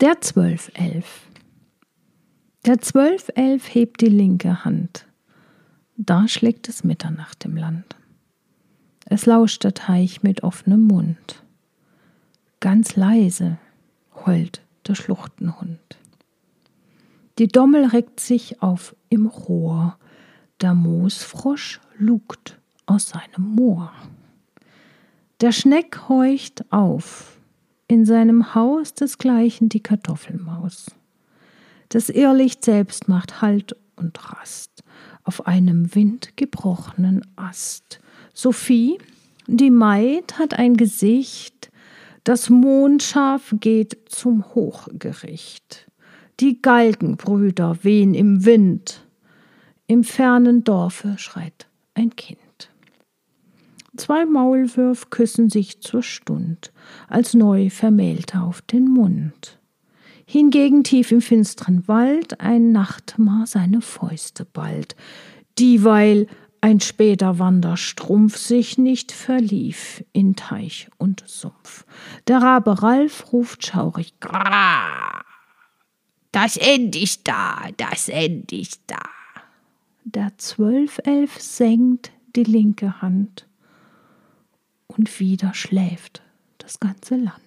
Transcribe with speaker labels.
Speaker 1: Der Zwölfelf. Der Zwölfelf hebt die linke Hand. Da schlägt es Mitternacht im Land. Es lauscht der Teich mit offenem Mund. Ganz leise heult der Schluchtenhund. Die Dommel reckt sich auf im Rohr, der Moosfrosch lugt aus seinem Moor. Der Schneck horcht auf, in seinem Haus desgleichen die Kartoffelmaus. Das Irrlicht selbst macht Halt und Rast auf einem windgebrochenen Ast. Sophie, die Maid, hat ein Gesicht, das Mondschaf geht zum Hochgericht. Die Galgenbrüder wehen im Wind. Im fernen Dorfe schreit ein Kind. Zwei Maulwürf küssen sich zur Stund, als neu Vermählte auf den Mund. Hingegen tief im finsteren Wald ein Nachtmar seine Fäuste ballt, dieweil ein später Wanderstrumpf sich nicht verlief in Teich und Sumpf. Der Rabe Ralf ruft schaurig, Grrrr, das end ich da, das end ich da. Der Zwölfelf senkt die linke Hand und wieder schläft das ganze Land.